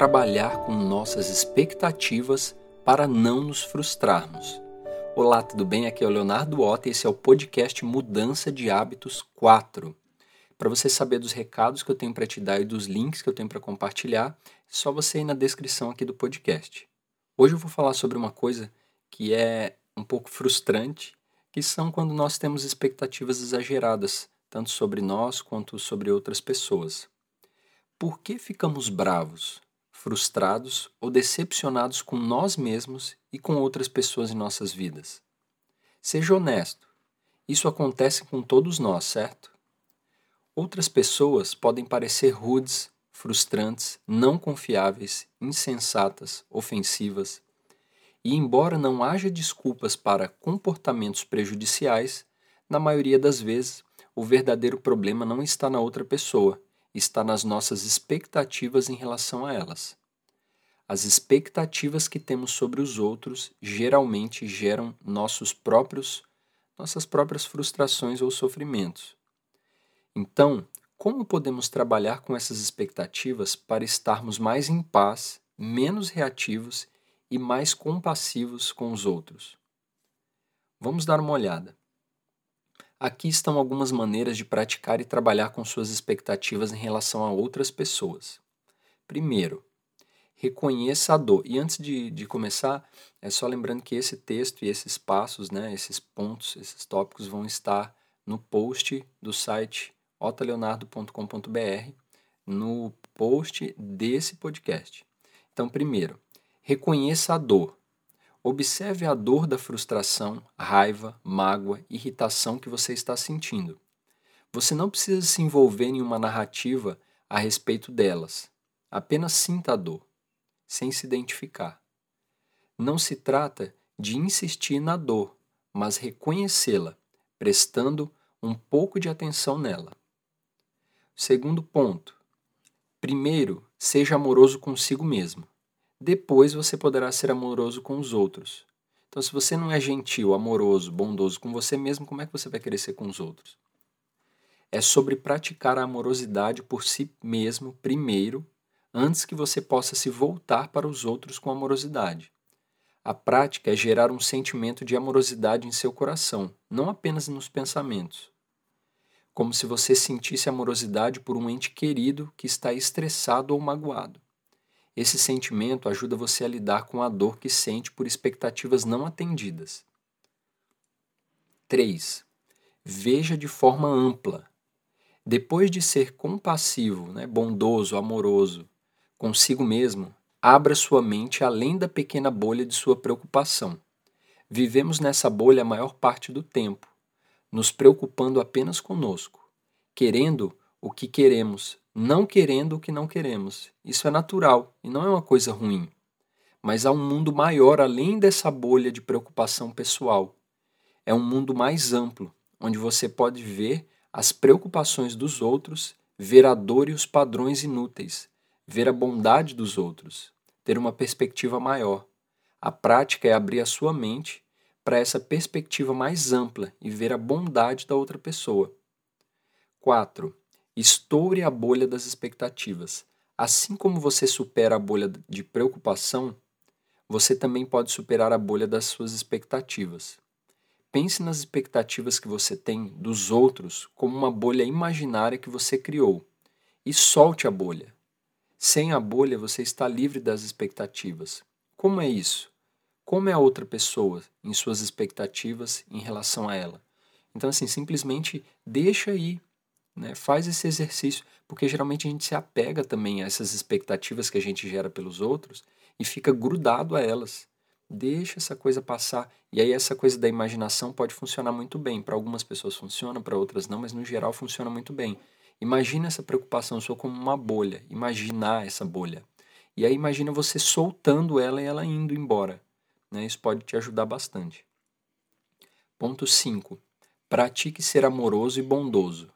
trabalhar com nossas expectativas para não nos frustrarmos. Olá, tudo bem? Aqui é o Leonardo Otta e esse é o podcast Mudança de Hábitos 4. Para você saber dos recados que eu tenho para te dar e dos links que eu tenho para compartilhar, é só você ir na descrição aqui do podcast. Hoje eu vou falar sobre uma coisa que é um pouco frustrante, que são quando nós temos expectativas exageradas, tanto sobre nós quanto sobre outras pessoas. Por que ficamos bravos, frustrados ou decepcionados com nós mesmos e com outras pessoas em nossas vidas? Seja honesto. Isso acontece com todos nós, certo? Outras pessoas podem parecer rudes, frustrantes, não confiáveis, insensatas, ofensivas. E embora não haja desculpas para comportamentos prejudiciais, na maioria das vezes o verdadeiro problema não está na outra pessoa, está nas nossas expectativas em relação a elas. As expectativas que temos sobre os outros geralmente geram nossos próprios nossas próprias frustrações ou sofrimentos. Então, como podemos trabalhar com essas expectativas para estarmos mais em paz, menos reativos e mais compassivos com os outros? Vamos dar uma olhada. Aqui estão algumas maneiras de praticar e trabalhar com suas expectativas em relação a outras pessoas. Primeiro, reconheça a dor. E antes de, de começar, é só lembrando que esse texto e esses passos, né, esses pontos, esses tópicos vão estar no post do site otaleonardo.com.br, no post desse podcast. Então, primeiro, reconheça a dor. Observe a dor da frustração, raiva, mágoa, irritação que você está sentindo. Você não precisa se envolver em uma narrativa a respeito delas. Apenas sinta a dor, sem se identificar. Não se trata de insistir na dor, mas reconhecê-la, prestando um pouco de atenção nela. Segundo ponto. Primeiro, seja amoroso consigo mesmo depois você poderá ser amoroso com os outros. Então, se você não é gentil, amoroso, bondoso com você mesmo, como é que você vai querer ser com os outros? É sobre praticar a amorosidade por si mesmo primeiro, antes que você possa se voltar para os outros com amorosidade. A prática é gerar um sentimento de amorosidade em seu coração, não apenas nos pensamentos. Como se você sentisse amorosidade por um ente querido que está estressado ou magoado. Esse sentimento ajuda você a lidar com a dor que sente por expectativas não atendidas. 3. Veja de forma ampla. Depois de ser compassivo, né, bondoso, amoroso consigo mesmo, abra sua mente além da pequena bolha de sua preocupação. Vivemos nessa bolha a maior parte do tempo, nos preocupando apenas conosco, querendo o que queremos, não querendo o que não queremos. Isso é natural e não é uma coisa ruim. Mas há um mundo maior além dessa bolha de preocupação pessoal. É um mundo mais amplo, onde você pode ver as preocupações dos outros, ver a dor e os padrões inúteis, ver a bondade dos outros, ter uma perspectiva maior. A prática é abrir a sua mente para essa perspectiva mais ampla e ver a bondade da outra pessoa. 4. Estoure a bolha das expectativas. Assim como você supera a bolha de preocupação, você também pode superar a bolha das suas expectativas. Pense nas expectativas que você tem dos outros como uma bolha imaginária que você criou e solte a bolha. Sem a bolha, você está livre das expectativas. Como é isso? Como é a outra pessoa em suas expectativas em relação a ela? Então, assim, simplesmente deixa aí né? Faz esse exercício, porque geralmente a gente se apega também a essas expectativas que a gente gera pelos outros e fica grudado a elas. Deixa essa coisa passar. E aí essa coisa da imaginação pode funcionar muito bem. Para algumas pessoas funciona, para outras não, mas no geral funciona muito bem. Imagina essa preocupação sua como uma bolha. Imaginar essa bolha. E aí imagina você soltando ela e ela indo embora. Né? Isso pode te ajudar bastante. Ponto 5. Pratique ser amoroso e bondoso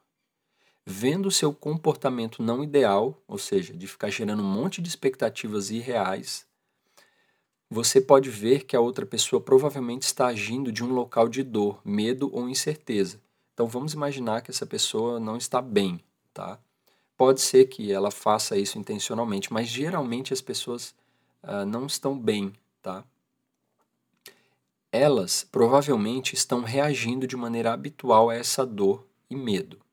vendo seu comportamento não ideal, ou seja, de ficar gerando um monte de expectativas irreais, você pode ver que a outra pessoa provavelmente está agindo de um local de dor, medo ou incerteza. Então vamos imaginar que essa pessoa não está bem, tá? Pode ser que ela faça isso intencionalmente, mas geralmente as pessoas uh, não estão bem, tá? Elas provavelmente estão reagindo de maneira habitual a essa dor e medo.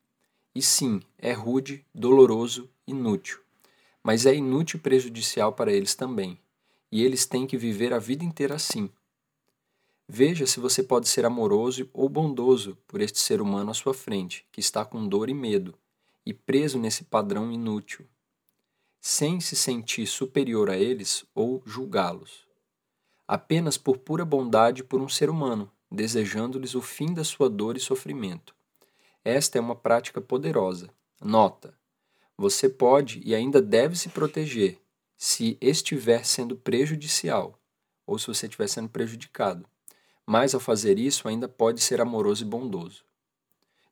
E sim, é rude, doloroso, inútil. Mas é inútil e prejudicial para eles também. E eles têm que viver a vida inteira assim. Veja se você pode ser amoroso ou bondoso por este ser humano à sua frente, que está com dor e medo, e preso nesse padrão inútil, sem se sentir superior a eles ou julgá-los. Apenas por pura bondade por um ser humano, desejando-lhes o fim da sua dor e sofrimento. Esta é uma prática poderosa. Nota: você pode e ainda deve se proteger se estiver sendo prejudicial ou se você estiver sendo prejudicado. Mas ao fazer isso, ainda pode ser amoroso e bondoso.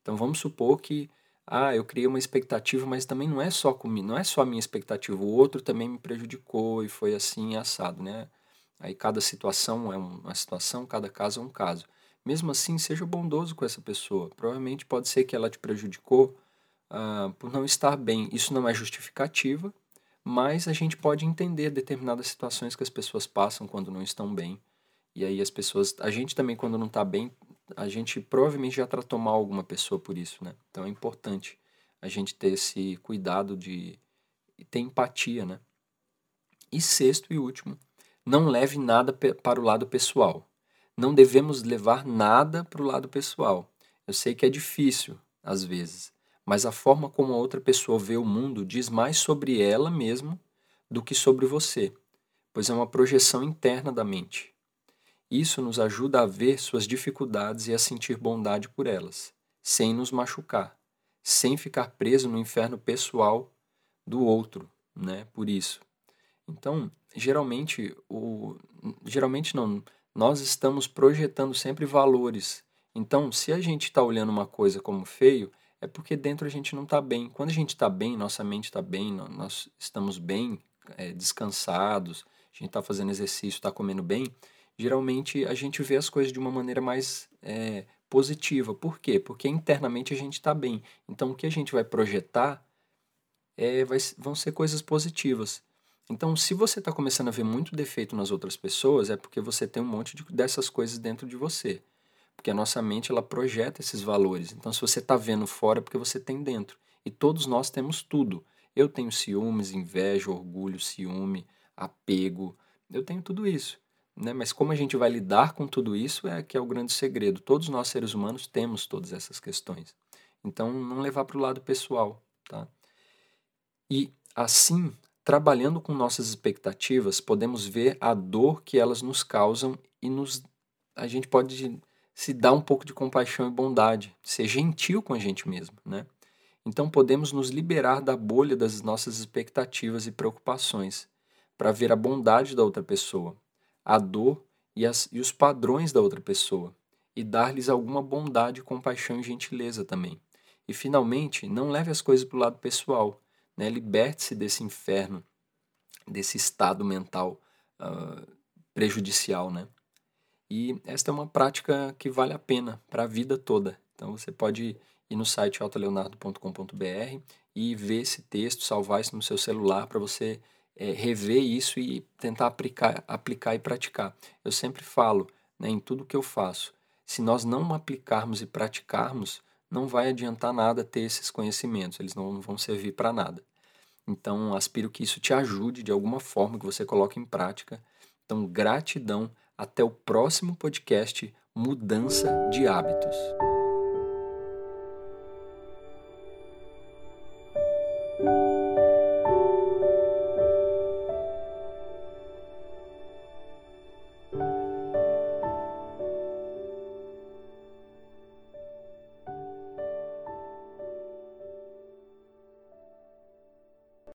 Então vamos supor que ah, eu criei uma expectativa, mas também não é só comigo, não é só a minha expectativa, o outro também me prejudicou e foi assim assado, né? Aí cada situação é uma situação, cada caso é um caso. Mesmo assim, seja bondoso com essa pessoa. Provavelmente pode ser que ela te prejudicou uh, por não estar bem. Isso não é justificativa, mas a gente pode entender determinadas situações que as pessoas passam quando não estão bem. E aí as pessoas, a gente também quando não está bem, a gente provavelmente já tratou mal alguma pessoa por isso, né? Então é importante a gente ter esse cuidado de ter empatia, né? E sexto e último, não leve nada para o lado pessoal. Não devemos levar nada para o lado pessoal. Eu sei que é difícil às vezes, mas a forma como a outra pessoa vê o mundo diz mais sobre ela mesma do que sobre você, pois é uma projeção interna da mente. Isso nos ajuda a ver suas dificuldades e a sentir bondade por elas, sem nos machucar, sem ficar preso no inferno pessoal do outro, né? Por isso. Então, geralmente o geralmente não, nós estamos projetando sempre valores. Então, se a gente está olhando uma coisa como feio, é porque dentro a gente não está bem. Quando a gente está bem, nossa mente está bem, nós estamos bem, é, descansados, a gente está fazendo exercício, está comendo bem, geralmente a gente vê as coisas de uma maneira mais é, positiva. Por quê? Porque internamente a gente está bem. Então o que a gente vai projetar é, vai, vão ser coisas positivas. Então, se você está começando a ver muito defeito nas outras pessoas, é porque você tem um monte de, dessas coisas dentro de você. Porque a nossa mente ela projeta esses valores. Então, se você está vendo fora, é porque você tem dentro. E todos nós temos tudo. Eu tenho ciúmes, inveja, orgulho, ciúme, apego. Eu tenho tudo isso. Né? Mas como a gente vai lidar com tudo isso é que é o grande segredo. Todos nós seres humanos temos todas essas questões. Então, não levar para o lado pessoal. Tá? E assim, trabalhando com nossas expectativas, podemos ver a dor que elas nos causam e nos, a gente pode se dar um pouco de compaixão e bondade, ser gentil com a gente mesmo. Né? Então, podemos nos liberar da bolha das nossas expectativas e preocupações para ver a bondade da outra pessoa, a dor e, as, e os padrões da outra pessoa, e dar-lhes alguma bondade, compaixão e gentileza também. E finalmente, não leve as coisas para o lado pessoal, né? liberte-se desse inferno, desse estado mental uh, prejudicial. Né? E esta é uma prática que vale a pena para a vida toda. Então você pode ir no site autoleonardo.com.br e ver esse texto, salvar isso no seu celular para você é, rever isso e tentar aplicar, aplicar e praticar. Eu sempre falo, né, em tudo que eu faço, se nós não aplicarmos e praticarmos, não vai adiantar nada ter esses conhecimentos, eles não vão servir para nada. Então, aspiro que isso te ajude de alguma forma, que você coloque em prática. Então, gratidão. Até o próximo podcast Mudança de Hábitos.